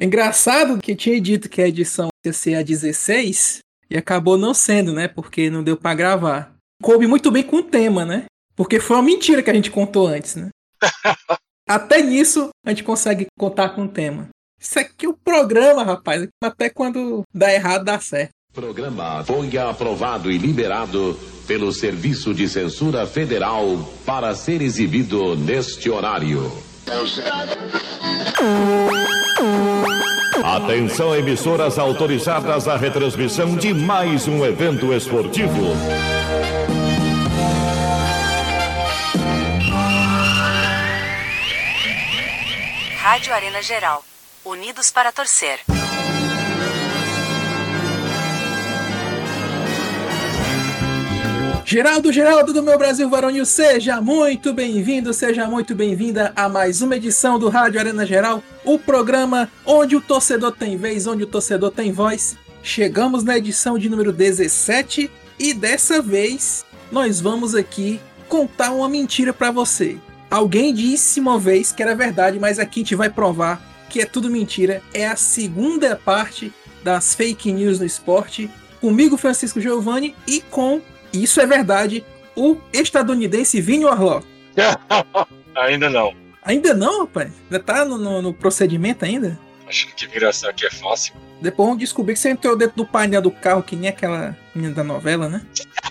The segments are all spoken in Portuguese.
Engraçado que tinha dito que a edição ia ser a 16 e acabou não sendo, né? Porque não deu para gravar. Coube muito bem com o tema, né? Porque foi uma mentira que a gente contou antes, né? Até nisso a gente consegue contar com o tema. Isso aqui é o programa, rapaz. Até quando dá errado, dá certo. Programa foi aprovado e liberado pelo Serviço de Censura Federal para ser exibido neste horário. Atenção, emissoras autorizadas à retransmissão de mais um evento esportivo. Rádio Arena Geral. Unidos para torcer. Geraldo, Geraldo do meu Brasil Varonil, seja muito bem-vindo, seja muito bem-vinda a mais uma edição do Rádio Arena Geral, o programa onde o torcedor tem vez, onde o torcedor tem voz. Chegamos na edição de número 17 e dessa vez nós vamos aqui contar uma mentira para você. Alguém disse uma vez que era verdade, mas aqui a gente vai provar que é tudo mentira. É a segunda parte das fake news no esporte. Comigo, Francisco Giovanni, e com isso é verdade, o estadunidense Vini Orló. ainda não. Ainda não, rapaz? Ainda tá no, no, no procedimento ainda? Acho que migração aqui é fácil. Depois vamos descobrir que você entrou dentro do painel do carro, que nem aquela menina da novela, né?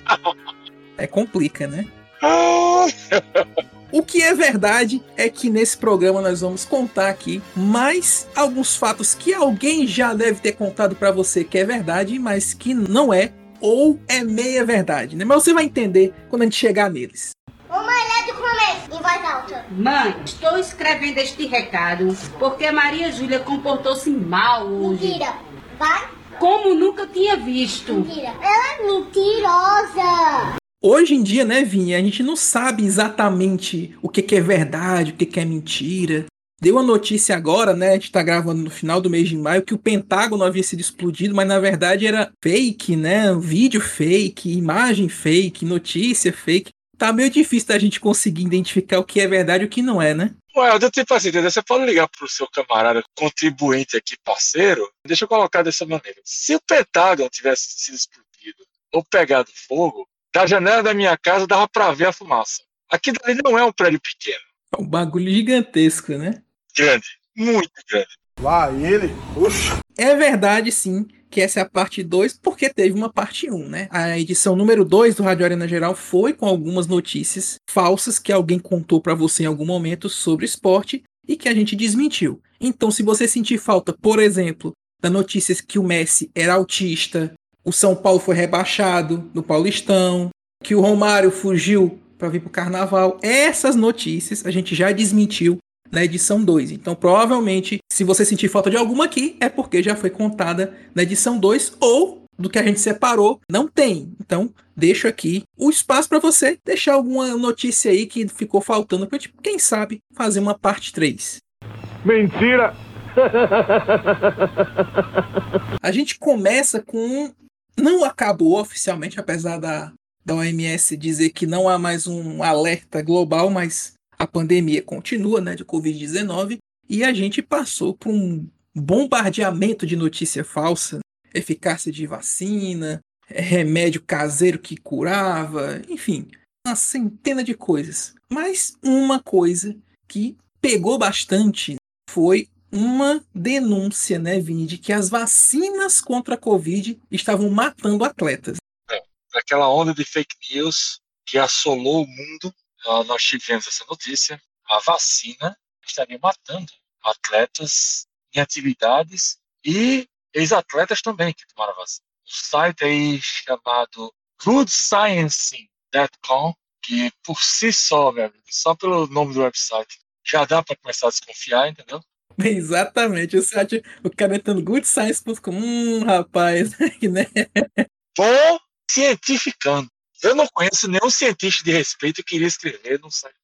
é complica, né? O que é verdade é que nesse programa nós vamos contar aqui mais alguns fatos que alguém já deve ter contado para você que é verdade, mas que não é ou é meia verdade, né? Mas você vai entender quando a gente chegar neles. Mamãe, lê do começo, em voz alta. Mãe, estou escrevendo este recado porque a Maria Júlia comportou-se mal hoje. Mentira. Vai. Como nunca tinha visto. Mentira. Ela é mentirosa. Hoje em dia, né, Vinha, a gente não sabe exatamente o que, que é verdade, o que, que é mentira. Deu a notícia agora, né? A gente tá gravando no final do mês de maio que o Pentágono havia sido explodido, mas na verdade era fake, né? Vídeo fake, imagem fake, notícia fake. Tá meio difícil da gente conseguir identificar o que é verdade e o que não é, né? Ué, eu tipo assim, entendeu? Você pode ligar pro seu camarada contribuinte aqui, parceiro. Deixa eu colocar dessa maneira. Se o Pentágono tivesse sido explodido ou pegado fogo, da janela da minha casa dava pra ver a fumaça. Aqui dali não é um prédio pequeno. É um bagulho gigantesco, né? Grande, muito grande. Lá ele, puxa. É verdade, sim, que essa é a parte 2, porque teve uma parte 1, um, né? A edição número 2 do Rádio Arena Geral foi com algumas notícias falsas que alguém contou para você em algum momento sobre esporte e que a gente desmentiu. Então, se você sentir falta, por exemplo, da notícia que o Messi era autista, o São Paulo foi rebaixado no Paulistão, que o Romário fugiu para vir pro carnaval, essas notícias a gente já desmentiu na edição 2. Então, provavelmente, se você sentir falta de alguma aqui, é porque já foi contada na edição 2 ou do que a gente separou, não tem. Então, deixo aqui o espaço para você deixar alguma notícia aí que ficou faltando para gente, quem sabe, fazer uma parte 3. Mentira! a gente começa com não acabou oficialmente, apesar da, da OMS dizer que não há mais um alerta global, mas a pandemia continua, né, de Covid-19, e a gente passou por um bombardeamento de notícia falsa, eficácia de vacina, remédio caseiro que curava, enfim, uma centena de coisas. Mas uma coisa que pegou bastante foi uma denúncia, né, Vini, de que as vacinas contra a Covid estavam matando atletas. É, aquela onda de fake news que assolou o mundo nós tivemos essa notícia, a vacina estaria matando atletas em atividades e ex-atletas também que tomaram a vacina. Um site aí chamado goodscience.com, que por si só, meu amigo, só pelo nome do website, já dá para começar a desconfiar, entendeu? Exatamente, o site, o cara entrando goodscience.com, hum, rapaz, né? Bom, cientificando. Eu não conheço nenhum cientista de respeito que iria escrever no site.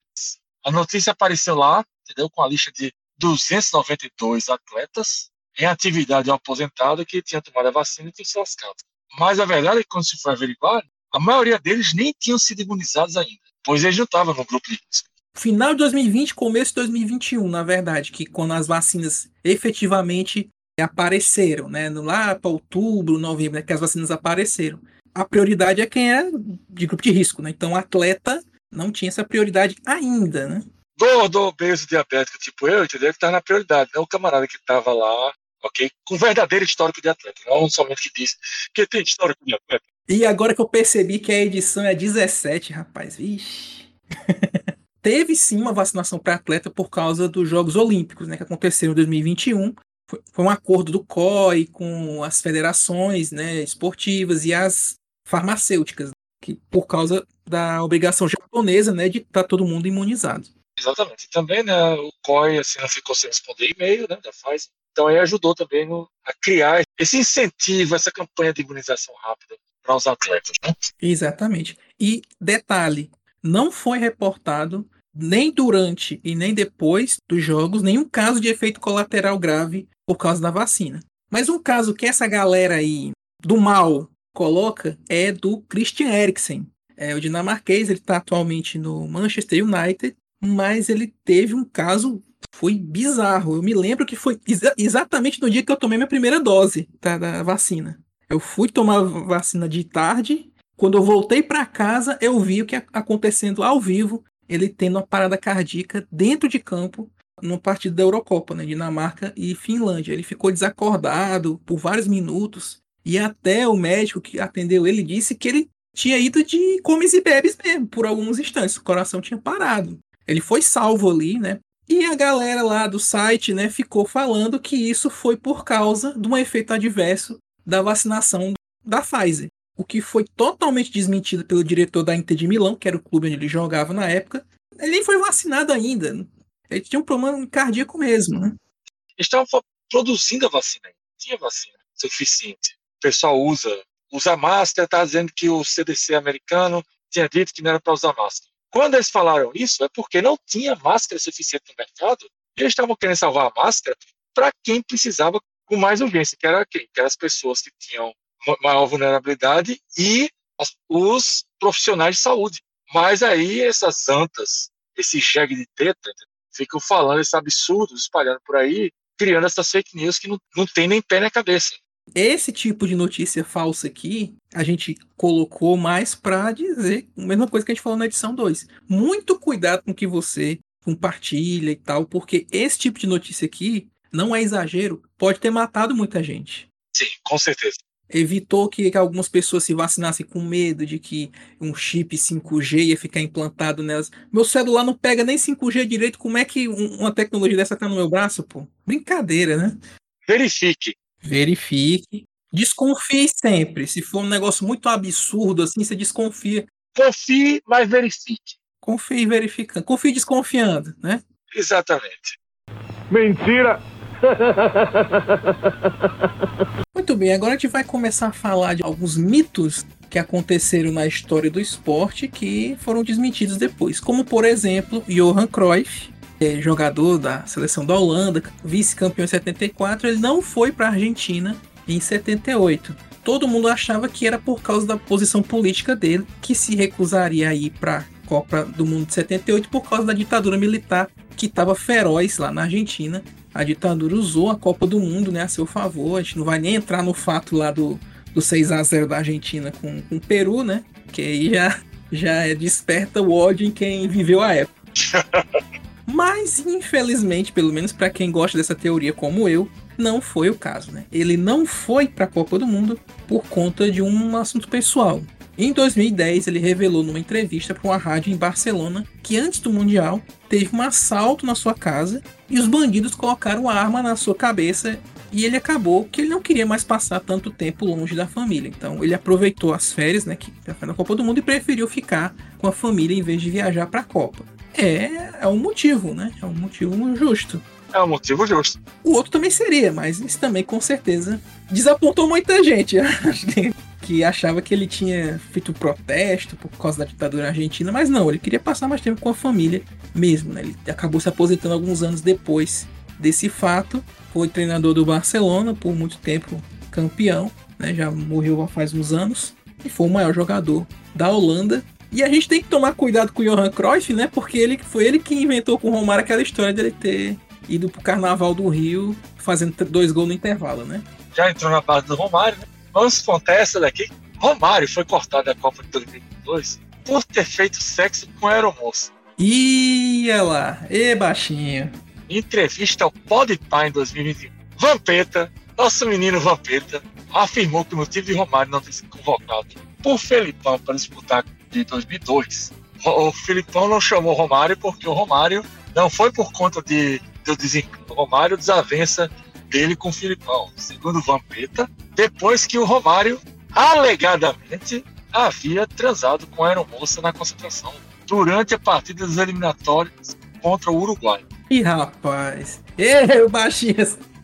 A notícia apareceu lá, entendeu? Com a lista de 292 atletas em atividade aposentado que tinham tomado a vacina e tinham se lascado. Mas a verdade é que quando se foi averiguar, a maioria deles nem tinham sido imunizados ainda, pois eles não estavam no grupo de risco. final de 2020, começo de 2021, na verdade, que quando as vacinas efetivamente apareceram, né? Lá para outubro, novembro, né, que as vacinas apareceram. A prioridade é quem é de grupo de risco, né? Então, o atleta não tinha essa prioridade ainda, né? Do, obeso diabético tipo eu, entendeu? Que tá na prioridade, não o camarada que tava lá, ok? Com verdadeiro histórico de atleta, não somente que disse que tem histórico de atleta. E agora que eu percebi que a edição é 17, rapaz, ixi. Teve sim uma vacinação para atleta por causa dos Jogos Olímpicos, né, que aconteceram em 2021. Foi, foi um acordo do COI com as federações né, esportivas e as farmacêuticas, que por causa da obrigação japonesa né, de estar tá todo mundo imunizado. Exatamente. E também né, o COI assim, não ficou sem responder e-mail né, da Pfizer. Então aí ajudou também no, a criar esse incentivo, essa campanha de imunização rápida para os atletas. Né? Exatamente. E detalhe, não foi reportado nem durante e nem depois dos jogos nenhum caso de efeito colateral grave por causa da vacina. Mas um caso que essa galera aí do mal coloca é do Christian Eriksen. É, o dinamarquês, ele está atualmente no Manchester United, mas ele teve um caso foi bizarro. Eu me lembro que foi exa exatamente no dia que eu tomei minha primeira dose tá, da vacina. Eu fui tomar vacina de tarde quando eu voltei para casa, eu vi o que acontecendo ao vivo, ele tendo uma parada cardíaca dentro de campo no partido da Eurocopa, né, Dinamarca e Finlândia. Ele ficou desacordado por vários minutos e até o médico que atendeu ele disse que ele tinha ido de comes e bebes mesmo por alguns instantes, o coração tinha parado. Ele foi salvo ali, né? E a galera lá do site, né, ficou falando que isso foi por causa de um efeito adverso da vacinação da Pfizer o que foi totalmente desmentido pelo diretor da Inter de Milão, que era o clube onde ele jogava na época. Ele nem foi vacinado ainda. Ele tinha um problema cardíaco mesmo, né? Estavam produzindo a vacina, tinha vacina suficiente. Pessoal usa, usa máscara, está dizendo que o CDC americano tinha dito que não era para usar máscara. Quando eles falaram isso, é porque não tinha máscara suficiente no mercado e eles estavam querendo salvar a máscara para quem precisava com mais urgência, que era quem? Que eram as pessoas que tinham maior vulnerabilidade e os profissionais de saúde. Mas aí essas antas, esse jegue de teta, ficam falando esses absurdos, espalhando por aí, criando essas fake news que não, não tem nem pé na cabeça. Esse tipo de notícia falsa aqui, a gente colocou mais para dizer a mesma coisa que a gente falou na edição 2. Muito cuidado com o que você compartilha e tal, porque esse tipo de notícia aqui, não é exagero, pode ter matado muita gente. Sim, com certeza evitou que, que, algumas pessoas se vacinassem com medo de que um chip 5G ia ficar implantado nelas. Meu celular não pega nem 5G direito, como é que uma tecnologia dessa tá no meu braço, pô? Brincadeira, né? Verifique. Verifique. Desconfie sempre. Se for um negócio muito absurdo assim, você desconfia. Confie, mas verifique. Confie verificando. Confie desconfiando, né? Exatamente. Mentira! Muito bem, agora a gente vai começar a falar de alguns mitos que aconteceram na história do esporte que foram desmentidos depois, como por exemplo Johan Cruyff, é jogador da seleção da Holanda, vice-campeão em 74, ele não foi para a Argentina em 78. Todo mundo achava que era por causa da posição política dele, que se recusaria a ir para a Copa do Mundo de 78 por causa da ditadura militar que estava feroz lá na Argentina a ditadura usou a Copa do Mundo né, a seu favor. A gente não vai nem entrar no fato lá do, do 6 a 0 da Argentina com, com o Peru, né? Que aí já, já desperta o ódio em quem viveu a época. Mas, infelizmente, pelo menos para quem gosta dessa teoria como eu, não foi o caso, né? Ele não foi para a Copa do Mundo por conta de um assunto pessoal. Em 2010, ele revelou numa entrevista para uma rádio em Barcelona que antes do Mundial teve um assalto na sua casa e os bandidos colocaram a arma na sua cabeça e ele acabou que ele não queria mais passar tanto tempo longe da família. Então ele aproveitou as férias, né, que na Copa do Mundo e preferiu ficar com a família em vez de viajar para a Copa. É, é um motivo, né? É um motivo justo. É um motivo justo. O outro também seria, mas isso também com certeza desapontou muita gente. Que achava que ele tinha feito protesto por causa da ditadura argentina, mas não, ele queria passar mais tempo com a família mesmo. Né? Ele acabou se aposentando alguns anos depois desse fato. Foi treinador do Barcelona por muito tempo, campeão, né? já morreu faz uns anos, e foi o maior jogador da Holanda E a gente tem que tomar cuidado com o Johan Cruyff, né? Porque ele foi ele que inventou com o Romário aquela história dele ter ido pro Carnaval do Rio fazendo dois gols no intervalo, né? Já entrou na base do Romário, né? Vamos contar essa daqui. Romário foi cortado da Copa de 2022 por ter feito sexo com a aeromoça. Ia lá, e baixinho. Entrevista ao Podpah em 2021, Vampeta, nosso menino Vampeta, afirmou que o motivo de Romário não ter sido convocado por Felipão para disputar de 2002. O o Felipão não chamou Romário porque o Romário não foi por conta de, do desempenho do Romário, desavença dele com o Filipão. Segundo o Vampeta, depois que o Romário alegadamente havia transado com a aeromoça na concentração durante a partida das eliminatórias contra o Uruguai. Ih, rapaz. Ê, baixinho.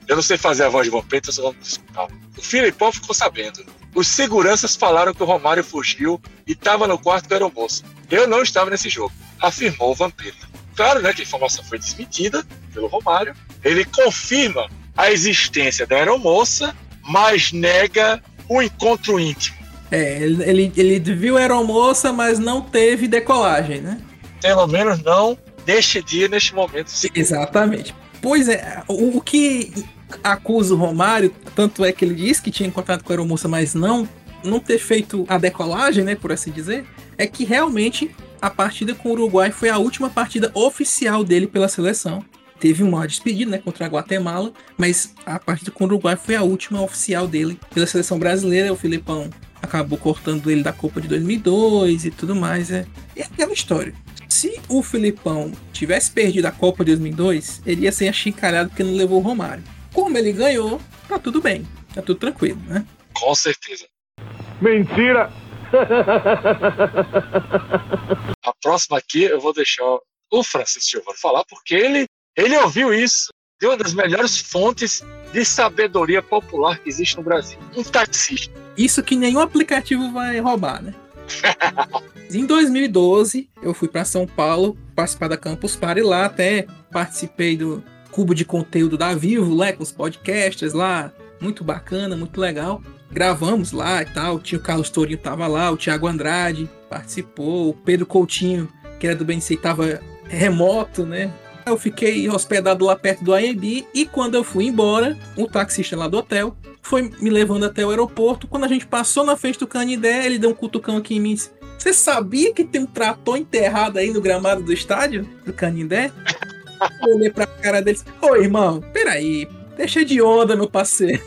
Eu não sei fazer a voz de Vampeta, só vamos desculpar. O Filipão ficou sabendo. Os seguranças falaram que o Romário fugiu e estava no quarto da aeromoça. Eu não estava nesse jogo, afirmou o Vampeta. Claro, né, que a informação foi desmentida pelo Romário. Ele confirma a existência da aeromoça, mas nega o encontro íntimo. É, ele, ele, viu a aeromoça, mas não teve decolagem, né? Pelo menos não neste dia, neste momento. Exatamente. Pois é, o que acusa o Romário, tanto é que ele disse que tinha encontrado com a aeromoça, mas não, não ter feito a decolagem, né, por assim dizer, é que realmente a partida com o Uruguai foi a última partida oficial dele pela seleção. Teve uma despedida, né, contra a Guatemala, mas a partida com o Uruguai foi a última oficial dele pela seleção brasileira. O Filipão acabou cortando ele da Copa de 2002 e tudo mais. É, é aquela história. Se o Filipão tivesse perdido a Copa de 2002, ele ia ser achincalhado porque não levou o Romário. Como ele ganhou, tá tudo bem, tá tudo tranquilo, né? Com certeza. Mentira! A próxima aqui eu vou deixar o Francisco Giovanni falar, porque ele, ele ouviu isso de uma das melhores fontes de sabedoria popular que existe no Brasil. Um taxista. Isso que nenhum aplicativo vai roubar, né? em 2012, eu fui para São Paulo participar da Campus Party lá, até participei do cubo de conteúdo da Vivo, lá com os podcasters lá, muito bacana, muito legal. Gravamos lá e tal, tinha o Carlos Tourinho tava lá, o Thiago Andrade participou, o Pedro Coutinho, que era do BNC, tava remoto, né? Eu fiquei hospedado lá perto do AMB e quando eu fui embora, o taxista lá do hotel foi me levando até o aeroporto. Quando a gente passou na frente do Canidé, ele deu um cutucão aqui em mim Você sabia que tem um trator enterrado aí no gramado do estádio do Canindé? Eu olhei pra cara dele disse: Ô irmão, peraí, deixa de onda, meu parceiro.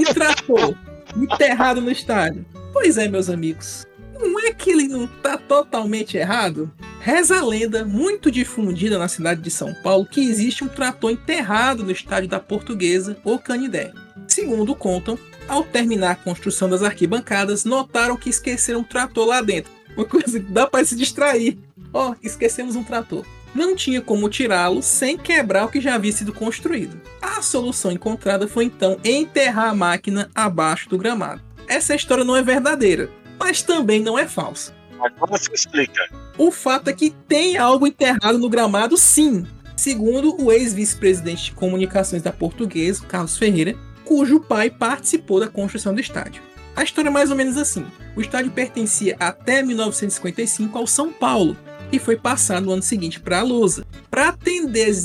E trator enterrado no estádio? Pois é, meus amigos. Não é que ele não tá totalmente errado? Reza a lenda, muito difundida na cidade de São Paulo, que existe um trator enterrado no estádio da Portuguesa ou Canidé. Segundo contam, ao terminar a construção das arquibancadas, notaram que esqueceram um trator lá dentro. Uma coisa que dá para se distrair. Ó, oh, esquecemos um trator. Não tinha como tirá-lo sem quebrar o que já havia sido construído. A solução encontrada foi então enterrar a máquina abaixo do gramado. Essa história não é verdadeira, mas também não é falsa. Agora você explica. O fato é que tem algo enterrado no gramado, sim. Segundo o ex-vice-presidente de comunicações da Portuguesa, Carlos Ferreira, cujo pai participou da construção do estádio. A história é mais ou menos assim. O estádio pertencia até 1955 ao São Paulo e foi passado no ano seguinte para a Lusa. Para atender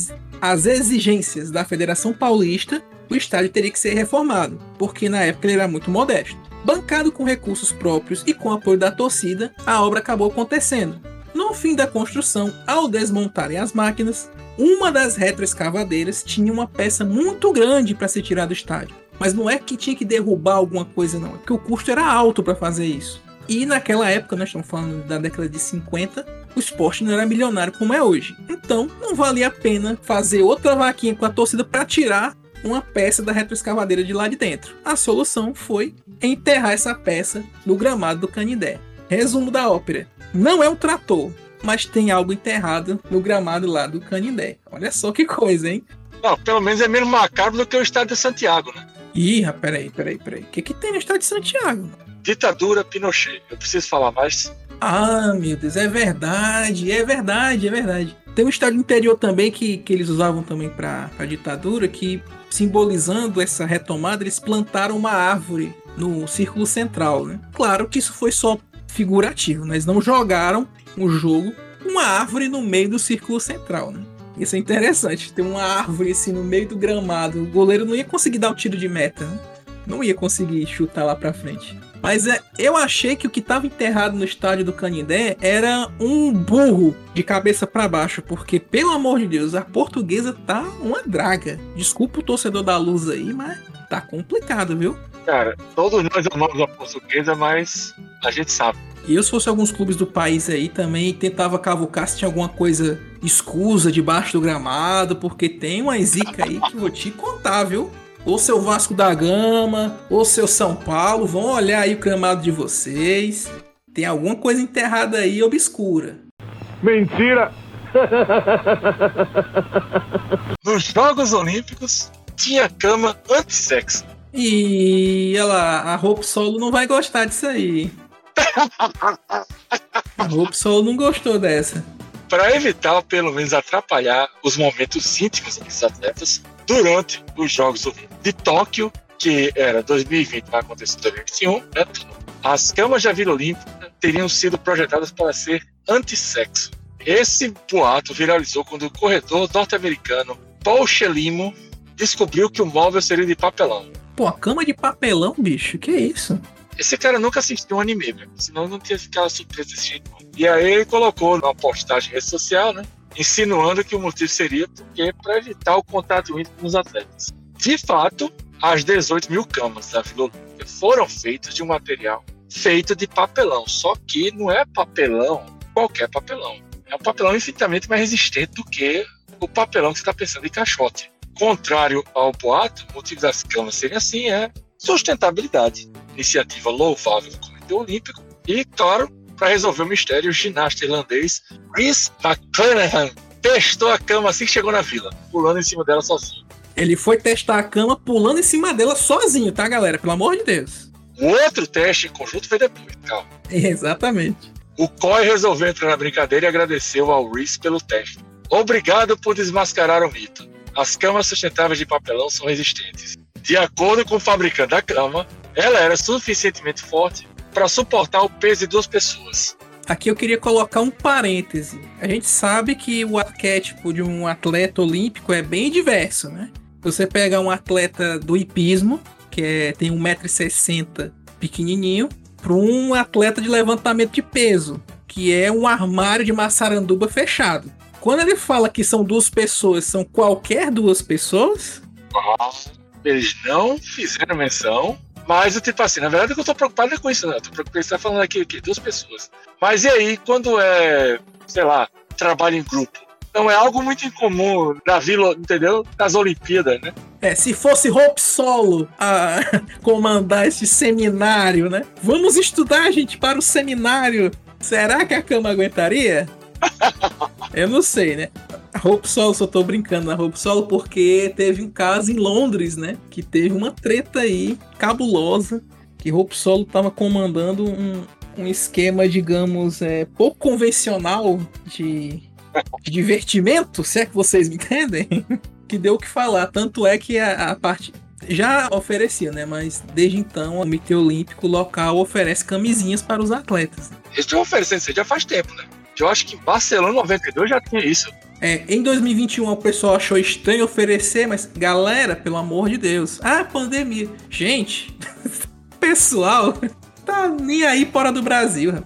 às exigências da Federação Paulista, o estádio teria que ser reformado, porque na época ele era muito modesto. Bancado com recursos próprios e com apoio da torcida, a obra acabou acontecendo. No fim da construção, ao desmontarem as máquinas, uma das retroescavadeiras tinha uma peça muito grande para se tirar do estádio. Mas não é que tinha que derrubar alguma coisa, não, é que o custo era alto para fazer isso. E naquela época, nós estamos falando da década de 50, o esporte não era milionário como é hoje. Então, não valia a pena fazer outra vaquinha com a torcida para tirar uma peça da retroescavadeira de lá de dentro. A solução foi enterrar essa peça no gramado do Canindé. Resumo da ópera: não é um trator, mas tem algo enterrado no gramado lá do Canindé. Olha só que coisa, hein? Não, pelo menos é menos macabro do que o estádio de Santiago, né? Ih, peraí, peraí, peraí. O que, que tem no estádio de Santiago? Ditadura Pinochet. Eu preciso falar mais. Ah, meu Deus, é verdade, é verdade, é verdade. Tem um estádio interior também que, que eles usavam também para a ditadura, que simbolizando essa retomada, eles plantaram uma árvore no círculo central, né? Claro que isso foi só figurativo, né? Eles não jogaram o jogo com uma árvore no meio do círculo central, né? Isso é interessante, ter uma árvore assim no meio do gramado. O goleiro não ia conseguir dar o tiro de meta, né? Não ia conseguir chutar lá pra frente. Mas é, eu achei que o que estava enterrado no estádio do Canindé era um burro de cabeça para baixo, porque pelo amor de Deus, a portuguesa tá uma draga. Desculpa o torcedor da Luz aí, mas tá complicado, viu? Cara, todos nós amamos a portuguesa, mas a gente sabe. E eu, se fosse alguns clubes do país aí, também tentava cavucar se tinha alguma coisa escusa debaixo do gramado, porque tem uma zica aí que eu vou te contar, viu? Ou seu Vasco da Gama, ou seu São Paulo, vão olhar aí o gramado de vocês. Tem alguma coisa enterrada aí obscura. Mentira! Nos Jogos Olímpicos tinha cama anti-sexo. E olha lá, a Hope Solo não vai gostar disso aí. A Hope Solo não gostou dessa. Para evitar, ou pelo menos atrapalhar os momentos íntimos dos atletas durante os Jogos de Tóquio, que era 2020, vai acontecer em 2021, né? as camas da Vila Olímpica teriam sido projetadas para ser anti-sexo. Esse boato viralizou quando o corredor norte-americano Paul Chelimo descobriu que o móvel seria de papelão. Pô, a cama de papelão, bicho, que isso? Esse cara nunca assistiu um anime, mesmo, senão não tinha ficado surpreso desse jeito. E aí ele colocou numa postagem em rede social, né? Insinuando que o motivo seria porque para evitar o contato íntimo com os atletas. De fato, as 18 mil camas da Vila foram feitas de um material feito de papelão. Só que não é papelão, qualquer papelão. É um papelão infinitamente mais resistente do que o papelão que você está pensando em caixote. Contrário ao boato, o motivo das camas serem assim é sustentabilidade. Iniciativa louvável do Comitê Olímpico e, claro, para resolver o mistério, o ginasta irlandês Chris McClanahan testou a cama assim que chegou na vila, pulando em cima dela sozinho. Ele foi testar a cama pulando em cima dela sozinho, tá, galera? Pelo amor de Deus. O outro teste em conjunto foi depois, calma. Exatamente. O Coy resolveu entrar na brincadeira e agradeceu ao Reese pelo teste. Obrigado por desmascarar o mito. As camas sustentáveis de papelão são resistentes. De acordo com o fabricante da cama, ela era suficientemente forte para suportar o peso de duas pessoas. Aqui eu queria colocar um parêntese. A gente sabe que o arquétipo de um atleta olímpico é bem diverso, né? Você pega um atleta do hipismo, que é, tem 1,60m pequenininho, para um atleta de levantamento de peso, que é um armário de maçaranduba fechado. Quando ele fala que são duas pessoas, são qualquer duas pessoas? Eles não fizeram menção, mas eu tipo assim, na verdade eu tô preocupado é com isso, não. Eu tô preocupado você tá falando aqui o quê? Duas pessoas. Mas e aí, quando é, sei lá, trabalho em grupo? Não é algo muito incomum na vila, entendeu? Nas Olimpíadas, né? É, se fosse Hope Solo a comandar esse seminário, né? Vamos estudar, gente, para o seminário. Será que a cama aguentaria? Eu não sei, né? A Hope Solo, só tô brincando na Hope Solo porque teve um caso em Londres, né? Que teve uma treta aí cabulosa. Que Hope Solo tava comandando um, um esquema, digamos, é, pouco convencional de, de divertimento, se é que vocês me entendem. que deu o que falar. Tanto é que a, a parte. Já oferecia, né? Mas desde então o Comitê Olímpico local oferece camisinhas para os atletas. Eles estão oferecendo isso já faz tempo, né? Eu acho que em Barcelona 92 já tinha isso. É, em 2021 o pessoal achou estranho oferecer, mas galera, pelo amor de Deus. Ah, pandemia. Gente, pessoal tá nem aí fora do Brasil.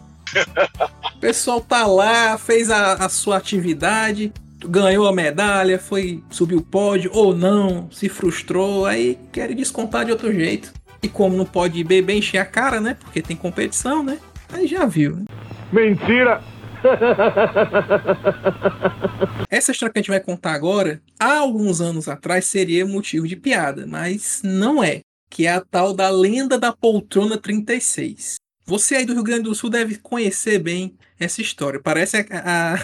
O pessoal tá lá, fez a, a sua atividade, ganhou a medalha, foi subiu o pódio ou não, se frustrou, aí quer descontar de outro jeito. E como não pode beber, encher a cara, né? Porque tem competição, né? Aí já viu. né? Mentira! Essa história que a gente vai contar agora, há alguns anos atrás seria motivo de piada, mas não é. Que é a tal da lenda da poltrona 36. Você aí do Rio Grande do Sul deve conhecer bem essa história. Parece a, a-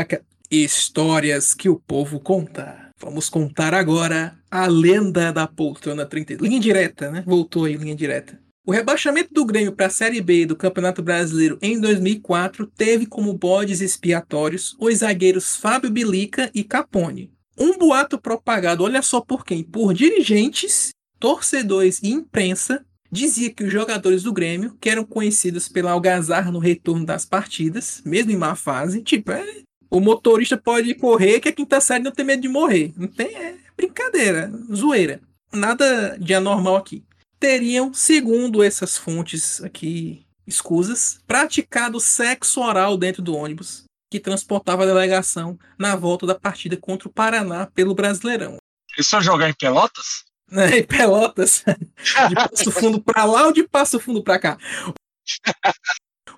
a- histórias que o povo conta. Vamos contar agora a lenda da poltrona 36. Linha direta, né? Voltou aí, linha direta. O rebaixamento do Grêmio para a Série B do Campeonato Brasileiro em 2004 teve como bodes expiatórios os zagueiros Fábio Bilica e Capone. Um boato propagado, olha só por quem? Por dirigentes, torcedores e imprensa dizia que os jogadores do Grêmio, que eram conhecidos pela algazarra no retorno das partidas, mesmo em má fase, tipo, é, o motorista pode correr que a quinta série não tem medo de morrer. Não tem, é brincadeira, zoeira. Nada de anormal aqui. Teriam, segundo essas fontes aqui escusas, praticado sexo oral dentro do ônibus que transportava a delegação na volta da partida contra o Paraná pelo Brasileirão. Eles só jogar em Pelotas? Né, em Pelotas, de Passo Fundo para lá ou de Passo Fundo para cá.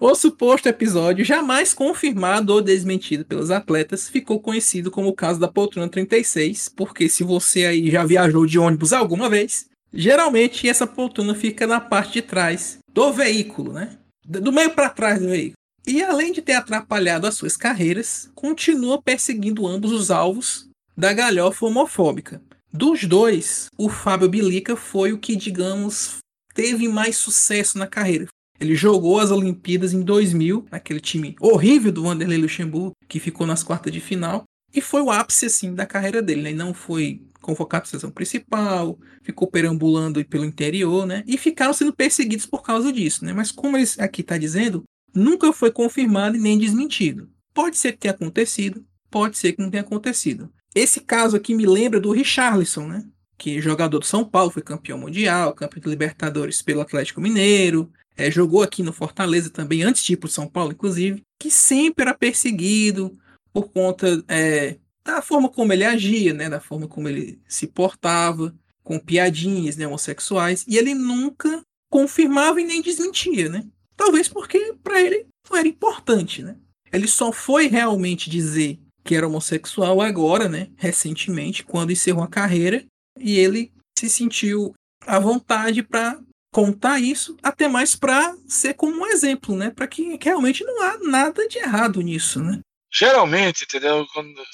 O suposto episódio, jamais confirmado ou desmentido pelos atletas, ficou conhecido como o caso da poltrona 36, porque se você aí já viajou de ônibus alguma vez, geralmente essa poltrona fica na parte de trás do veículo, né? Do meio para trás do veículo. E além de ter atrapalhado as suas carreiras, continua perseguindo ambos os alvos da galhofa homofóbica. Dos dois, o Fábio Bilica foi o que, digamos, teve mais sucesso na carreira. Ele jogou as Olimpíadas em 2000, naquele time horrível do Vanderlei Luxemburgo, que ficou nas quartas de final, e foi o ápice assim da carreira dele, né? Não foi convocado para a seleção principal, ficou perambulando pelo interior, né? E ficaram sendo perseguidos por causa disso, né? Mas como ele aqui está dizendo, nunca foi confirmado e nem desmentido. Pode ser que tenha acontecido, pode ser que não tenha acontecido. Esse caso aqui me lembra do Richarlison, né? Que é jogador do São Paulo, foi campeão mundial, campeão de Libertadores pelo Atlético Mineiro, é, jogou aqui no Fortaleza também, antes de ir para São Paulo, inclusive, que sempre era perseguido por conta é, da forma como ele agia, né? Da forma como ele se portava, com piadinhas né, homossexuais, e ele nunca confirmava e nem desmentia, né? Talvez porque para ele não era importante, né? Ele só foi realmente dizer que era homossexual agora, né, recentemente, quando encerrou a carreira, e ele se sentiu à vontade para contar isso, até mais para ser como um exemplo, né, para que realmente não há nada de errado nisso, né? Geralmente, entendeu? Quando,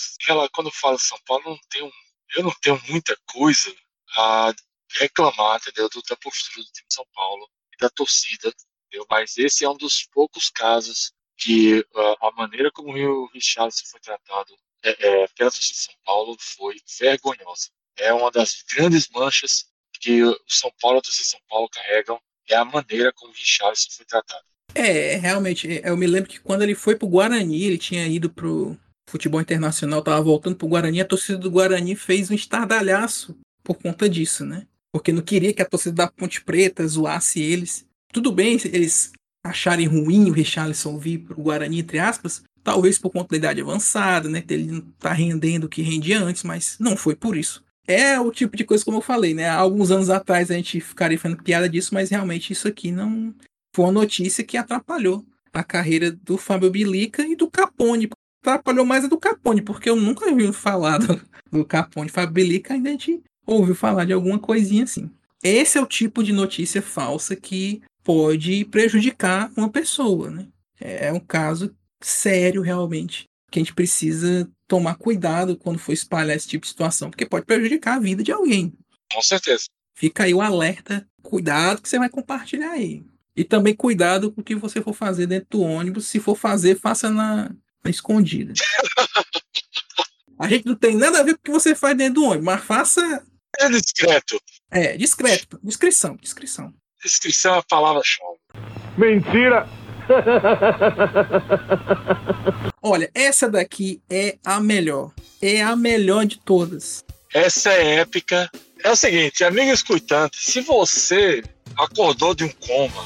quando falo São Paulo, não tenho, eu não tenho muita coisa a reclamar, entendeu? Da postura do time de São Paulo e da torcida, entendeu? Mas esse é um dos poucos casos que uh, a maneira como o Richardson foi tratado é, é, pela torcida de São Paulo foi vergonhosa. É uma das grandes manchas que o São Paulo e a torcida de São Paulo carregam, é a maneira como o Richardson foi tratado. É, realmente, é, eu me lembro que quando ele foi pro Guarani, ele tinha ido pro futebol internacional, tava voltando pro Guarani, a torcida do Guarani fez um estardalhaço por conta disso, né? Porque não queria que a torcida da Ponte Preta zoasse eles. Tudo bem, eles acharem ruim o Richarlison vir para o Guarani, entre aspas, talvez por conta da idade avançada, né? Ele não tá rendendo o que rendia antes, mas não foi por isso. É o tipo de coisa como eu falei, né? Há alguns anos atrás a gente ficaria fazendo piada disso, mas realmente isso aqui não foi uma notícia que atrapalhou a carreira do Fábio Bilica e do Capone. Atrapalhou mais a do Capone, porque eu nunca ouvi falar do, do Capone. Fábio Bilica ainda a gente ouviu falar de alguma coisinha assim. Esse é o tipo de notícia falsa que pode prejudicar uma pessoa, né? É um caso sério realmente que a gente precisa tomar cuidado quando for espalhar esse tipo de situação, porque pode prejudicar a vida de alguém. Com certeza. Fica aí o alerta, cuidado que você vai compartilhar aí. E também cuidado com o que você for fazer dentro do ônibus. Se for fazer, faça na, na escondida. a gente não tem nada a ver com o que você faz dentro do ônibus, mas faça. É discreto. É, discreto. Descrição, descrição. Descrição é a palavra-chave. Mentira! Olha, essa daqui é a melhor. É a melhor de todas. Essa é épica. É o seguinte, amigo escutante, se você acordou de um coma,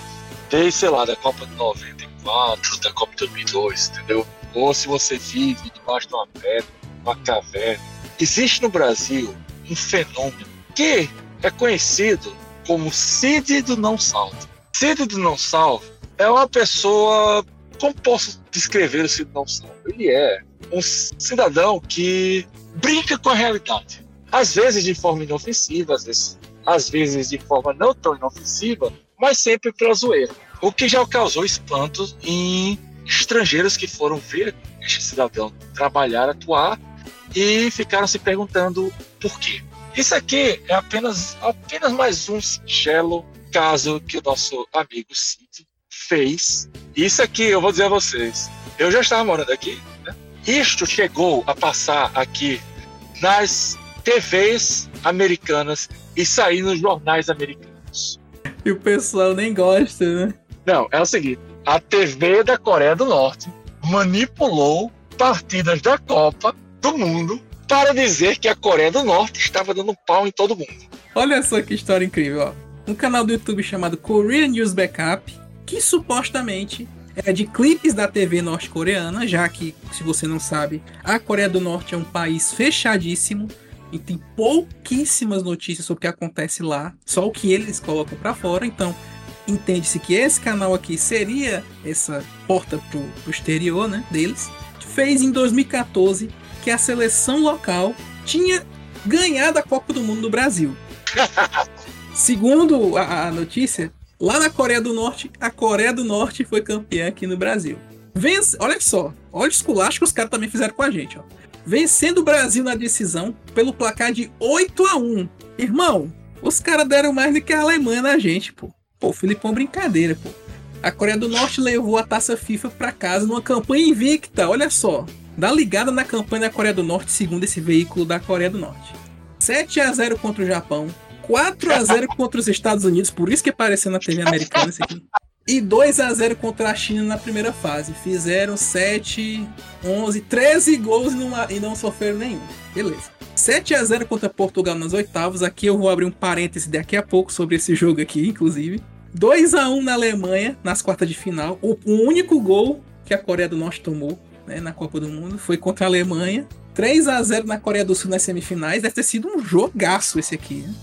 desde, sei lá, da Copa de 94, da Copa de 2002, entendeu? Ou se você vive debaixo de uma pedra, uma caverna, existe no Brasil um fenômeno que é conhecido como Cid do Não Salvo. Cid do Não Salvo é uma pessoa. Como posso descrever o Cid do Não Salvo? Ele é um cidadão que brinca com a realidade. Às vezes de forma inofensiva, às vezes, às vezes de forma não tão inofensiva, mas sempre pela zoeira. O que já causou espanto em estrangeiros que foram ver este cidadão trabalhar, atuar e ficaram se perguntando por quê. Isso aqui é apenas, apenas mais um singelo caso que o nosso amigo Cid fez. Isso aqui eu vou dizer a vocês. Eu já estava morando aqui. Né? Isto chegou a passar aqui nas TVs americanas e sair nos jornais americanos. E o pessoal nem gosta, né? Não, é o seguinte: a TV da Coreia do Norte manipulou partidas da Copa do Mundo para dizer que a Coreia do Norte estava dando pau em todo mundo. Olha só que história incrível, ó. Um canal do YouTube chamado Korean News Backup, que supostamente é de clipes da TV norte-coreana, já que, se você não sabe, a Coreia do Norte é um país fechadíssimo e tem pouquíssimas notícias sobre o que acontece lá, só o que eles colocam para fora. Então, entende-se que esse canal aqui seria essa porta pro, pro exterior, né, deles. Fez em 2014 que a seleção local tinha ganhado a Copa do Mundo do Brasil. Segundo a, a notícia, lá na Coreia do Norte, a Coreia do Norte foi campeã aqui no Brasil. Vence, olha só, olha o esculacho que os caras também fizeram com a gente, ó. Vencendo o Brasil na decisão pelo placar de 8 a 1 Irmão, os caras deram mais do que a Alemanha na gente, pô. Pô, Filipão, brincadeira, pô. A Coreia do Norte levou a taça FIFA para casa numa campanha invicta, olha só. Dá ligada na campanha da Coreia do Norte, segundo esse veículo da Coreia do Norte. 7 a 0 contra o Japão, 4 a 0 contra os Estados Unidos, por isso que apareceu na TV americana esse aqui. E 2 a 0 contra a China na primeira fase. Fizeram 7, 11, 13 gols e não, e não sofreram nenhum. Beleza. 7 a 0 contra Portugal nas oitavas. Aqui eu vou abrir um parêntese daqui a pouco sobre esse jogo aqui, inclusive. 2 a 1 na Alemanha nas quartas de final. O, único gol que a Coreia do Norte tomou né, na Copa do Mundo foi contra a Alemanha. 3 a 0 na Coreia do Sul nas semifinais. Deve ter sido um jogaço esse aqui. Né?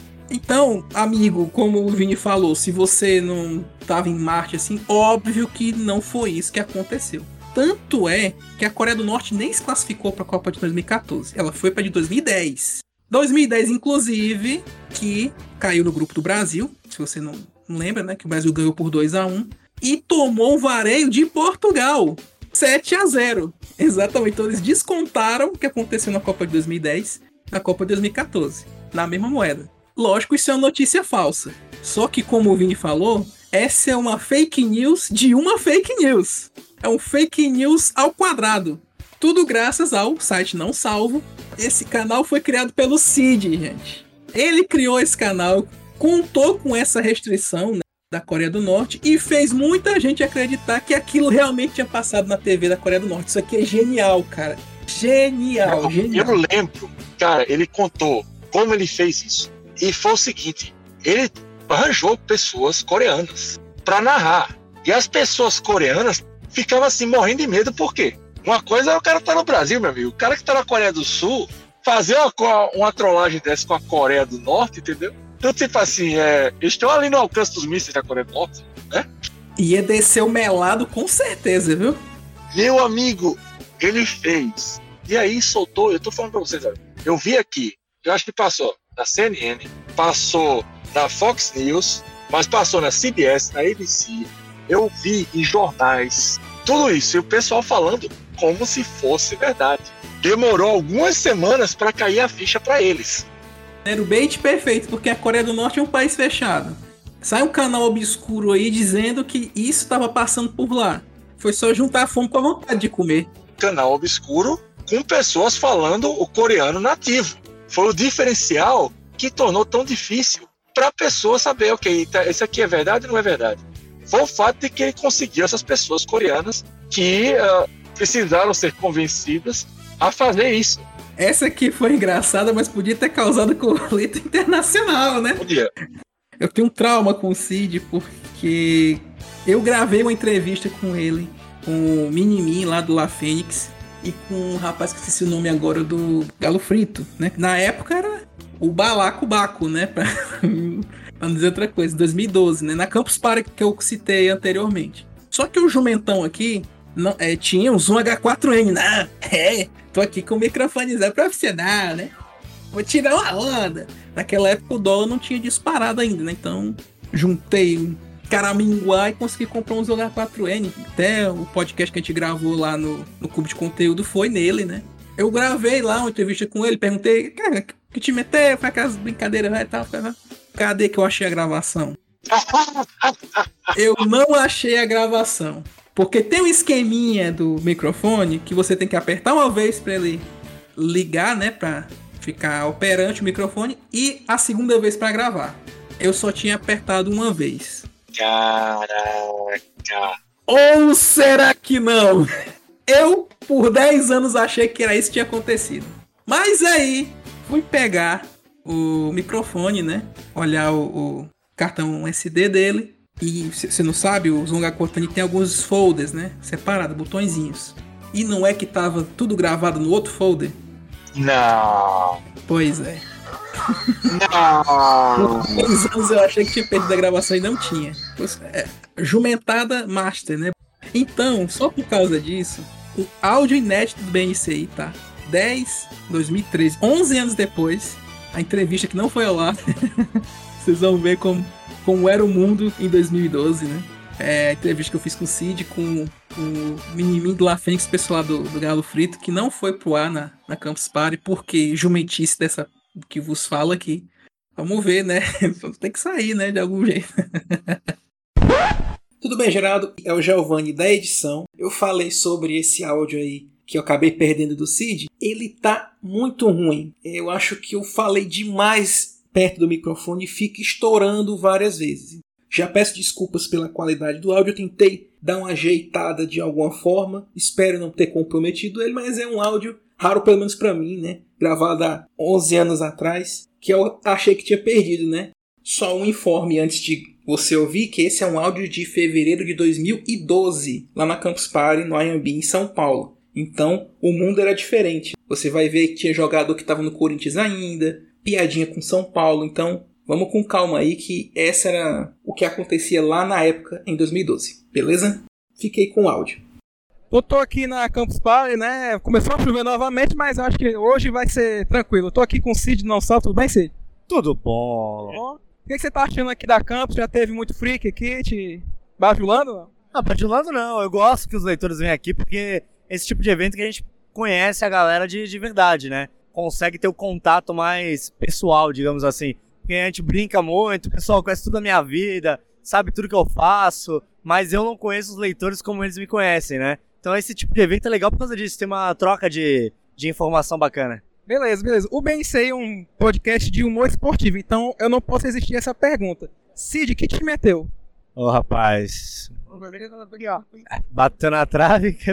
Então, amigo, como o Vini falou, se você não estava em Marte assim, óbvio que não foi isso que aconteceu. Tanto é que a Coreia do Norte nem se classificou para a Copa de 2014. Ela foi para de 2010. 2010, inclusive, que caiu no grupo do Brasil. Se você não lembra, né? Que o Brasil ganhou por 2 a 1 E tomou o vareio de Portugal. 7 a 0 Exatamente. Então eles descontaram o que aconteceu na Copa de 2010 na Copa de 2014. Na mesma moeda. Lógico, isso é uma notícia falsa. Só que, como o Vini falou, essa é uma fake news de uma fake news. É um fake news ao quadrado. Tudo graças ao site Não Salvo. Esse canal foi criado pelo Cid, gente. Ele criou esse canal, contou com essa restrição né, da Coreia do Norte e fez muita gente acreditar que aquilo realmente tinha passado na TV da Coreia do Norte. Isso aqui é genial, cara. Genial, eu, genial. Eu lembro, cara, ele contou como ele fez isso. E foi o seguinte: ele arranjou pessoas coreanas para narrar. E as pessoas coreanas ficavam assim morrendo de medo, por quê? Uma coisa é o cara tá no Brasil, meu amigo. O cara que tá na Coreia do Sul fazer uma, uma trollagem dessa com a Coreia do Norte, entendeu? Então, tipo assim, é, eles estão ali no alcance dos mísseis da Coreia do Norte, né? Ia descer o melado com certeza, viu? Meu amigo, ele fez. E aí soltou, eu tô falando pra vocês, eu vi aqui, eu acho que passou na CNN, passou na Fox News, mas passou na CBS, na ABC. Eu vi em jornais tudo isso e o pessoal falando como se fosse verdade. Demorou algumas semanas para cair a ficha para eles. Era o bait perfeito, porque a Coreia do Norte é um país fechado. Sai um canal obscuro aí dizendo que isso estava passando por lá. Foi só juntar a fome com a vontade de comer. Canal obscuro com pessoas falando o coreano nativo foi o diferencial que tornou tão difícil para a pessoa saber, ok, tá, isso aqui é verdade ou não é verdade. Foi o fato de que ele conseguiu essas pessoas coreanas que uh, precisaram ser convencidas a fazer isso. Essa aqui foi engraçada, mas podia ter causado conflito internacional, né? Podia. Eu tenho um trauma com o Cid porque eu gravei uma entrevista com ele, com o Minimin lá do La Fênix, e com um rapaz que esqueci o nome agora do Galo Frito, né? Na época era o Balaco Baco, né? Pra, pra não dizer outra coisa, 2012, né? Na Campus Party que eu citei anteriormente. Só que o Jumentão aqui não, é, tinha um Zoom H4N, né? É, tô aqui com o microfone profissional, né? Vou tirar uma onda. Naquela época o dólar não tinha disparado ainda, né? Então juntei caraminguar e consegui comprar um H4N. Até o podcast que a gente gravou lá no, no Clube de Conteúdo foi nele, né? Eu gravei lá uma entrevista com ele, perguntei, cara, que time é teu? Foi aquelas brincadeiras e tal. Cadê que eu achei a gravação? eu não achei a gravação. Porque tem um esqueminha do microfone que você tem que apertar uma vez para ele ligar, né? Pra ficar operante o microfone e a segunda vez para gravar. eu só tinha apertado uma vez. Caraca. Ou será que não? Eu, por 10 anos, achei que era isso que tinha acontecido. Mas aí, fui pegar o microfone, né? Olhar o, o cartão SD dele. E você não sabe, o Zonga Cortani tem alguns folders, né? Separado, botõezinhos. E não é que tava tudo gravado no outro folder? Não. Pois é. Não. 10 anos eu achei que tinha perdido a gravação e não tinha. É, jumentada master, né? Então, só por causa disso, o áudio inédito do BNCI, tá? 10, 2013, 11 anos depois, a entrevista que não foi ao ar. Vocês vão ver como, como era o mundo em 2012, né? É, a entrevista que eu fiz com o Cid, com o menininho do La Fênix, pessoal do, do Galo Frito, que não foi pro ar na, na Campus Party, porque jumentice dessa que vos fala aqui. Vamos ver, né? Tem que sair, né? De algum jeito. Tudo bem, Geraldo? É o Giovanni da edição. Eu falei sobre esse áudio aí que eu acabei perdendo do Cid. Ele tá muito ruim. Eu acho que eu falei demais perto do microfone e fica estourando várias vezes. Já peço desculpas pela qualidade do áudio. Eu tentei dar uma ajeitada de alguma forma. Espero não ter comprometido ele, mas é um áudio raro, pelo menos para mim, né? Gravado há 11 anos atrás, que eu achei que tinha perdido, né? Só um informe antes de você ouvir que esse é um áudio de fevereiro de 2012, lá na Campus Party, no IMB, em São Paulo. Então, o mundo era diferente. Você vai ver que tinha jogador que estava no Corinthians ainda, piadinha com São Paulo. Então, vamos com calma aí que essa era o que acontecia lá na época, em 2012. Beleza? Fiquei com o áudio. Eu tô aqui na Campus Party, né? Começou a chover novamente, mas acho que hoje vai ser tranquilo. Eu tô aqui com o Cid não salto, tudo bem, Cid? Tudo bom. O que, que você tá achando aqui da Campus? Já teve muito freak aqui te bajulando? Não? Não, bajulando não. Eu gosto que os leitores venham aqui porque esse tipo de evento que a gente conhece a galera de, de verdade, né? Consegue ter o um contato mais pessoal, digamos assim. Porque a gente brinca muito, o pessoal conhece tudo a minha vida, sabe tudo que eu faço, mas eu não conheço os leitores como eles me conhecem, né? Então esse tipo de evento é legal por causa disso, tem uma troca de, de informação bacana. Beleza, beleza. O Bem Sei é um podcast de humor esportivo, então eu não posso existir essa pergunta. Cid, que time é teu? Ô, rapaz. Bateu na trave, que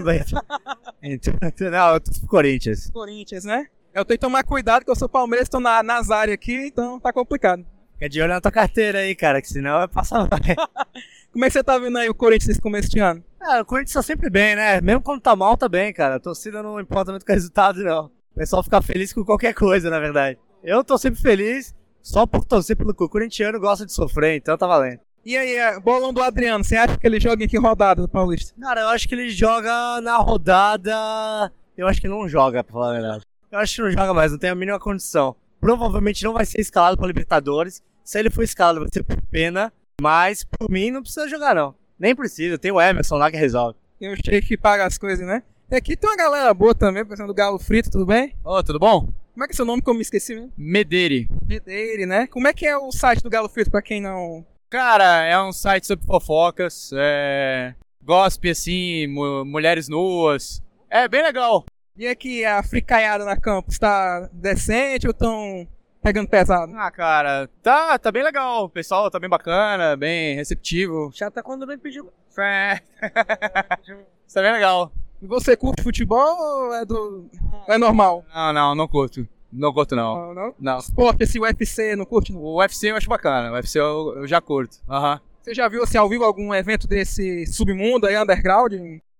então, Não, eu tô pro Corinthians. Corinthians, né? Eu tenho que tomar cuidado que eu sou Palmeiras, tô na, nas áreas aqui, então tá complicado. Fica de olho na tua carteira aí, cara, que senão vai passar. Como é que você tá vendo aí o Corinthians nesse começo de ano? Ah, o Corinthians tá sempre bem, né? Mesmo quando tá mal, tá bem, cara. A torcida não importa muito com o resultado, não. O pessoal fica feliz com qualquer coisa, na verdade. Eu tô sempre feliz só por torcer pelo que o corintiano gosta de sofrer, então tá valendo. E aí, bolão do Adriano, você acha que ele joga em que rodada do Paulista? Cara, eu acho que ele joga na rodada. Eu acho que não joga, pra falar a verdade. Eu acho que não joga mais, não tem a mínima condição. Provavelmente não vai ser escalado pra Libertadores. Se ele for escalado, vai ser por pena. Mas, por mim, não precisa jogar, não. Nem precisa, tem o Emerson lá que resolve. Tem o Sheik que paga as coisas, né? E aqui tem uma galera boa também, pensando do Galo Frito, tudo bem? Ô, oh, tudo bom? Como é que é seu nome que eu me esqueci mesmo? Medeire. Medeire, né? Como é que é o site do Galo Frito, pra quem não... Cara, é um site sobre fofocas, é... Gospe, assim, mulheres nuas. É bem legal. E aqui, a fricaiada na campus, tá decente ou tão pegando pesado? Ah, cara, tá, tá bem legal. O pessoal tá bem bacana, bem receptivo. Já tá quando vem pedir. É. Isso é bem legal. E você curte futebol ou é do. é normal? Não, não, não curto. Não curto, não. Não, não? Não. Esporte, esse UFC, não curte? Não? O UFC eu acho bacana. O UFC eu, eu já curto. Aham. Uhum. Você já viu, assim, ao vivo algum evento desse submundo aí, underground?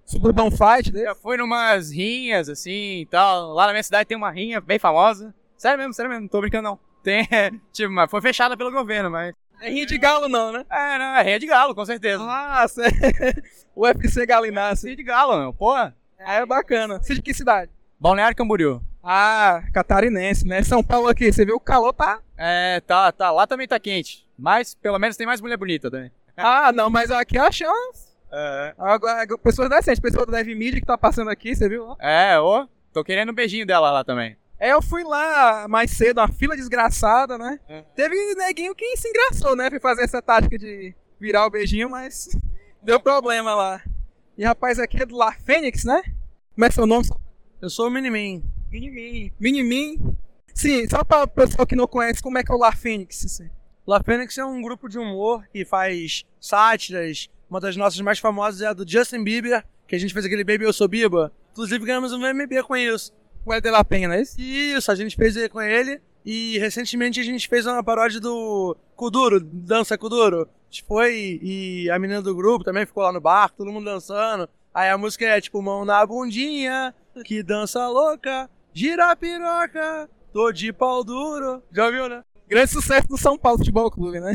Suburban Fight desse? Já fui numas rinhas, assim, e tal. Lá na minha cidade tem uma rinha bem famosa. Sério mesmo, sério mesmo, não tô brincando não. Tem, tipo, mas foi fechada pelo governo, mas... É rinha de galo não, né? É, não, é rinha de galo, com certeza. Ah, sério. UFC Galinácio. Rinha de galo, meu, porra. É, é bacana. Você de que cidade? Balneário Camboriú. Ah, catarinense, né? São Paulo aqui, você viu o calor tá? É, tá, tá. Lá também tá quente. Mas, pelo menos, tem mais mulher bonita também. Ah, não, mas aqui eu acho... É. Agora, pessoas decentes, pessoa do Dev Media que tá passando aqui, você viu? É, ô. Tô querendo um beijinho dela lá também. É, eu fui lá mais cedo, uma fila desgraçada, né? É. Teve neguinho que se engraçou, né? Foi fazer essa tática de virar o beijinho, mas deu problema lá. E rapaz, aqui é do La Fênix, né? Como é seu nome? Eu sou o Minimin. Minimin. Minimin. Sim, só para o pessoal que não conhece, como é que é o La Fênix? Assim? La Fênix é um grupo de humor que faz sátiras. Uma das nossas mais famosas é a do Justin Bieber, que a gente fez aquele Baby Eu Sou Biba. Inclusive ganhamos um VMB com isso. O Ed La Penha, não é isso? Isso, a gente fez com ele. E recentemente a gente fez uma paródia do Kuduro, Dança Kuduro. A gente foi e a menina do grupo também ficou lá no bar, todo mundo dançando. Aí a música é tipo mão na bundinha, que dança louca, gira a piroca, tô de pau duro. Já ouviu, né? Grande sucesso do São Paulo Futebol Clube, né?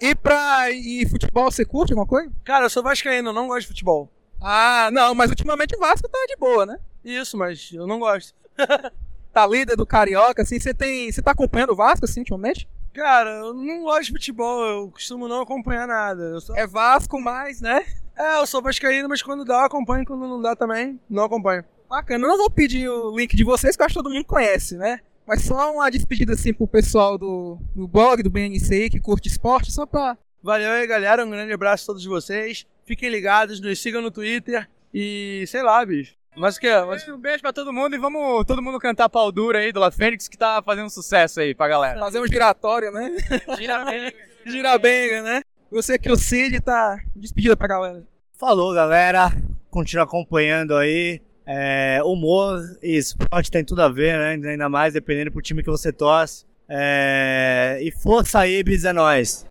E pra e futebol, você curte alguma coisa? Cara, eu sou vascaíno, não gosto de futebol. Ah, não, mas ultimamente o Vasco tá de boa, né? Isso, mas eu não gosto. tá líder do Carioca, assim, você tem. Você tá acompanhando o Vasco, assim, ultimamente? Cara, eu não gosto de futebol, eu costumo não acompanhar nada. Só... É Vasco mais, né? É, eu sou vascaíno, mas quando dá eu acompanho, quando não dá também, não acompanho. Bacana, eu não vou pedir o link de vocês, que eu acho que todo mundo conhece, né? Mas só uma despedida assim pro pessoal do, do blog, do BNC, que curte esporte, só pra. Valeu aí, galera. Um grande abraço a todos vocês. Fiquem ligados, nos sigam no Twitter e sei lá, bicho. Mas o que? Mas... Um beijo pra todo mundo e vamos todo mundo cantar pau dura aí do La Fênix que tá fazendo sucesso aí pra galera. Fazer um giratório, né? Girabenga. Girabenga, né? Você que é o Cid tá despedida pra galera. Falou, galera. Continua acompanhando aí. É, humor e esporte tem tudo a ver, né? Ainda mais dependendo pro time que você torce. É, e força aí, Ibis, é nóis.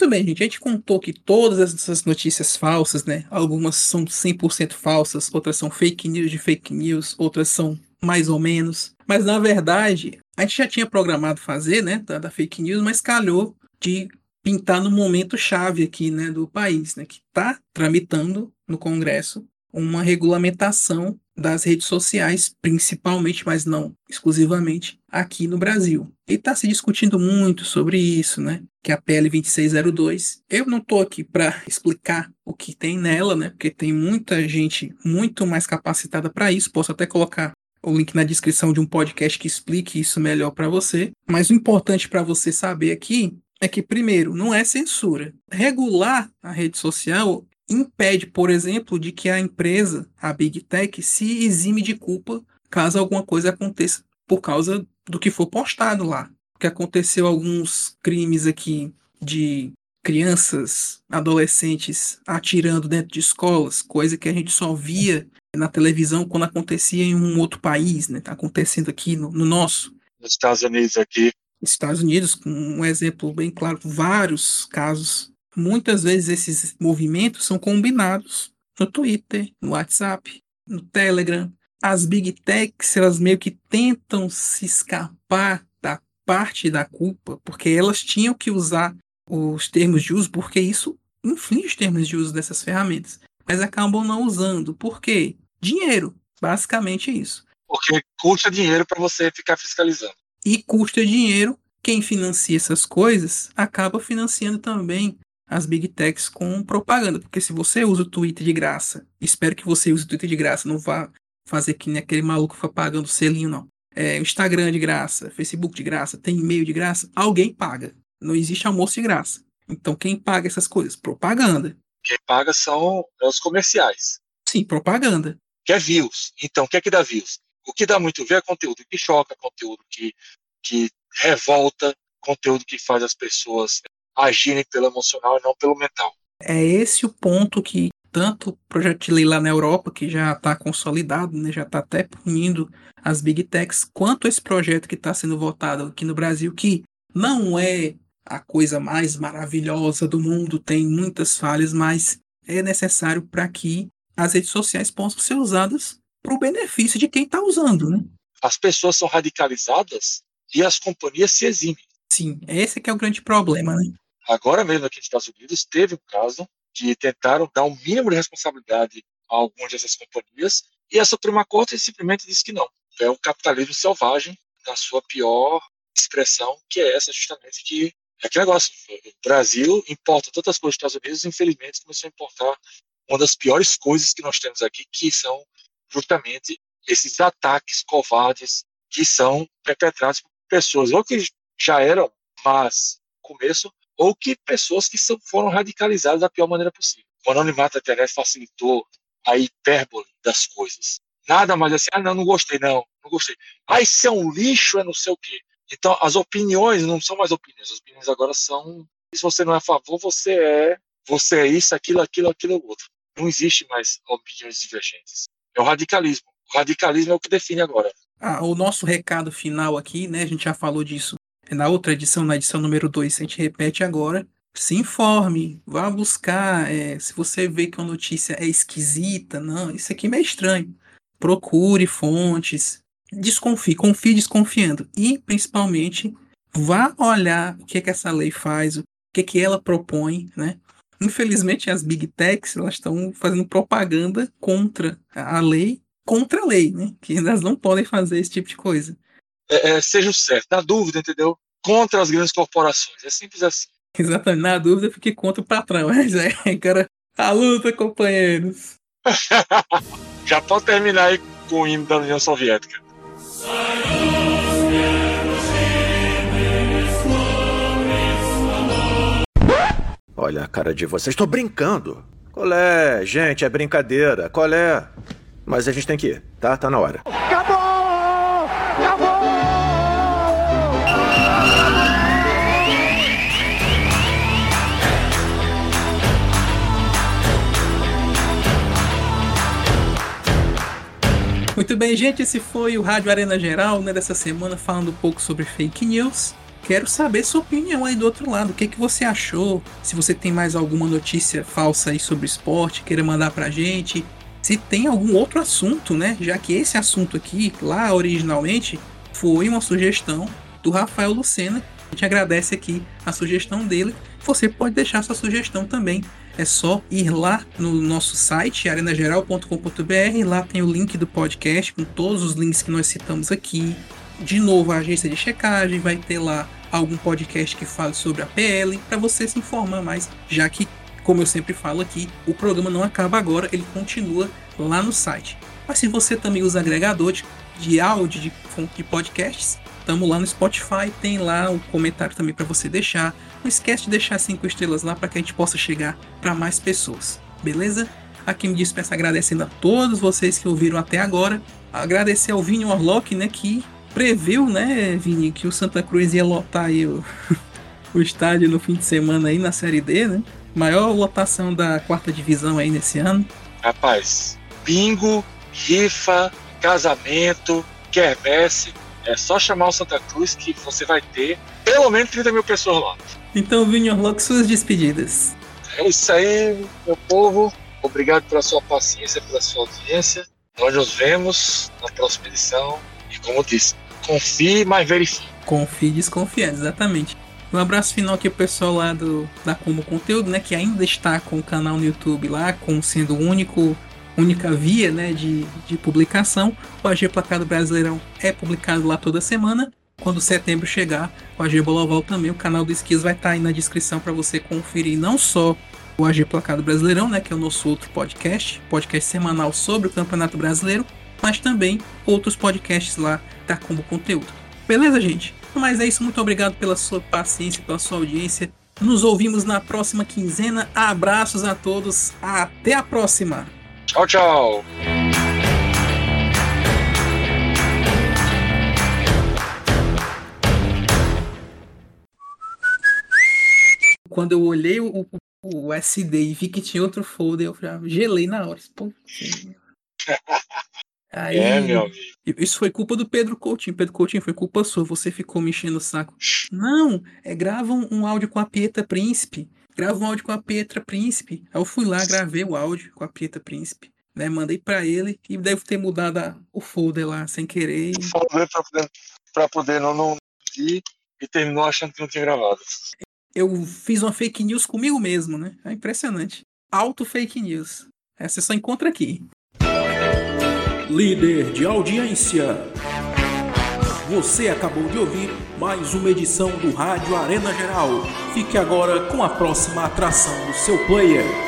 Muito bem, gente. A gente contou que todas essas notícias falsas, né? Algumas são 100% falsas, outras são fake news de fake news, outras são mais ou menos. Mas na verdade, a gente já tinha programado fazer, né? Da, da fake news, mas calhou de pintar no momento chave aqui, né, do país, né, que está tramitando no Congresso uma regulamentação das redes sociais, principalmente, mas não exclusivamente, aqui no Brasil. E está se discutindo muito sobre isso, né? Que é a PL 2602. Eu não estou aqui para explicar o que tem nela, né? Porque tem muita gente muito mais capacitada para isso. Posso até colocar o link na descrição de um podcast que explique isso melhor para você. Mas o importante para você saber aqui é que, primeiro, não é censura. Regular a rede social impede, por exemplo, de que a empresa, a Big Tech, se exime de culpa caso alguma coisa aconteça por causa do que for postado lá. Porque aconteceu alguns crimes aqui de crianças, adolescentes atirando dentro de escolas, coisa que a gente só via na televisão quando acontecia em um outro país, né? Tá acontecendo aqui no, no nosso. Nos Estados Unidos aqui. Estados Unidos, com um exemplo bem claro, vários casos. Muitas vezes esses movimentos são combinados no Twitter, no WhatsApp, no Telegram. As big techs, elas meio que tentam se escapar da parte da culpa, porque elas tinham que usar os termos de uso, porque isso inflige os termos de uso dessas ferramentas. Mas acabam não usando. Por quê? Dinheiro. Basicamente isso. Porque custa dinheiro para você ficar fiscalizando e custa dinheiro. Quem financia essas coisas acaba financiando também as big techs com propaganda, porque se você usa o Twitter de graça, espero que você use o Twitter de graça, não vá fazer que nem aquele maluco foi pagando selinho, não. É, Instagram de graça, Facebook de graça, tem e-mail de graça, alguém paga. Não existe almoço de graça. Então quem paga essas coisas? Propaganda. Quem paga são os comerciais. Sim, propaganda. Que é views. Então, o que é que dá views? O que dá muito ver é conteúdo que choca, conteúdo que, que revolta, conteúdo que faz as pessoas agirem pelo emocional e não pelo mental. É esse o ponto que tanto o projeto de lei lá na Europa, que já está consolidado, né, já está até punindo as big techs, quanto esse projeto que está sendo votado aqui no Brasil, que não é a coisa mais maravilhosa do mundo, tem muitas falhas, mas é necessário para que as redes sociais possam ser usadas para o benefício de quem está usando, né? As pessoas são radicalizadas e as companhias se eximem. Sim, esse que é o grande problema, né? Agora mesmo aqui nos Estados Unidos teve um caso de tentaram dar um mínimo de responsabilidade a algumas dessas companhias e a Suprema Corte simplesmente disse que não. É um capitalismo selvagem na sua pior expressão, que é essa justamente que é aquele negócio. O Brasil importa tantas coisas dos Estados Unidos, infelizmente começou a importar uma das piores coisas que nós temos aqui, que são justamente esses ataques covardes que são perpetrados por pessoas ou que já eram mas no começo ou que pessoas que são, foram radicalizadas da pior maneira possível. O anonimato da internet facilitou a hipérbole das coisas. Nada mais assim, ah, não, não gostei, não, não gostei. Ah, isso é um lixo, é não sei o quê. Então, as opiniões não são mais opiniões. As opiniões agora são. Se você não é a favor, você é. Você é isso, aquilo, aquilo, aquilo, outro. Não existe mais opiniões divergentes. É o radicalismo. O radicalismo é o que define agora. Ah, o nosso recado final aqui, né? A gente já falou disso na outra edição, na edição número 2, a gente repete agora. Se informe, vá buscar. É, se você vê que uma notícia é esquisita, não, isso aqui é meio estranho. Procure fontes, desconfie, confie desconfiando. E, principalmente, vá olhar o que, é que essa lei faz, o que, é que ela propõe, né? Infelizmente, as big techs elas estão fazendo propaganda contra a lei, contra a lei, né? Que elas não podem fazer esse tipo de coisa. É, é, seja o certo, na dúvida, entendeu? Contra as grandes corporações. É simples assim. Exatamente, na dúvida, fique contra o patrão. Mas é, cara, a luta, companheiros. Já pode terminar aí com o hino da União Soviética. Olha a cara de vocês, estou brincando. Qual é? Gente, é brincadeira. Qual é? Mas a gente tem que ir, tá? Tá na hora. Acabou! Muito bem, gente, esse foi o Rádio Arena Geral, né, dessa semana, falando um pouco sobre fake news. Quero saber sua opinião aí do outro lado. O que, que você achou? Se você tem mais alguma notícia falsa aí sobre esporte, queira mandar pra gente. Se tem algum outro assunto, né? Já que esse assunto aqui, lá originalmente, foi uma sugestão do Rafael Lucena. A gente agradece aqui a sugestão dele. Você pode deixar sua sugestão também. É só ir lá no nosso site, arenageral.com.br. Lá tem o link do podcast com todos os links que nós citamos aqui. De novo, a agência de checagem vai ter lá algum podcast que fale sobre a PL para você se informar mais, já que, como eu sempre falo aqui, o programa não acaba agora, ele continua lá no site. Mas se você também usa agregador de, de áudio, de de podcasts, estamos lá no Spotify, tem lá o comentário também para você deixar. Não esquece de deixar cinco estrelas lá para que a gente possa chegar para mais pessoas, beleza? Aqui me despeço agradecendo a todos vocês que ouviram até agora. Agradecer ao Vini Orlock, né, que previu, né, Vini, que o Santa Cruz ia lotar aí o, o estádio no fim de semana aí na Série D, né? Maior lotação da quarta divisão aí nesse ano. Rapaz, bingo, rifa, casamento, quermesse. É só chamar o Santa Cruz que você vai ter pelo menos 30 mil pessoas lá. Então, Vini Orlock, suas despedidas. É isso aí, meu povo. Obrigado pela sua paciência, pela sua audiência. Nós nos vemos na próxima edição. E como eu disse, confie, mas verifique. Confie desconfiando, exatamente. Um abraço final aqui pro pessoal lá do, da Como Conteúdo, né? Que ainda está com o canal no YouTube lá, como sendo o único única via né, de, de publicação. O AG Placado Brasileirão é publicado lá toda semana. Quando setembro chegar, o AG Boloval também, o canal do Esquias vai estar aí na descrição para você conferir não só o AG Placado Brasileirão, né, que é o nosso outro podcast, podcast semanal sobre o Campeonato Brasileiro, mas também outros podcasts lá da Combo Conteúdo. Beleza, gente? Mas é isso, muito obrigado pela sua paciência, pela sua audiência. Nos ouvimos na próxima quinzena. Abraços a todos, até a próxima! Tchau, tchau! Quando eu olhei o, o, o SD e vi que tinha outro folder, eu já gelei na hora. Pô, Aí, É, meu amigo. Isso foi culpa do Pedro Coutinho. Pedro Coutinho, foi culpa sua. Você ficou me enchendo o saco. Não, é grava um, um áudio com a Pietra Príncipe. Grava um áudio com a Pietra Príncipe. Aí eu fui lá, gravei o áudio com a Pietra Príncipe. Né, mandei pra ele e deve ter mudado a- o folder lá sem querer. e- Folder pra poder, pra poder não, não vir e terminou achando que não tinha gravado. Eu fiz uma fake news comigo mesmo, né? É impressionante. Auto fake news. Essa você só encontra aqui. Líder de audiência. Você acabou de ouvir mais uma edição do Rádio Arena Geral. Fique agora com a próxima atração do seu player.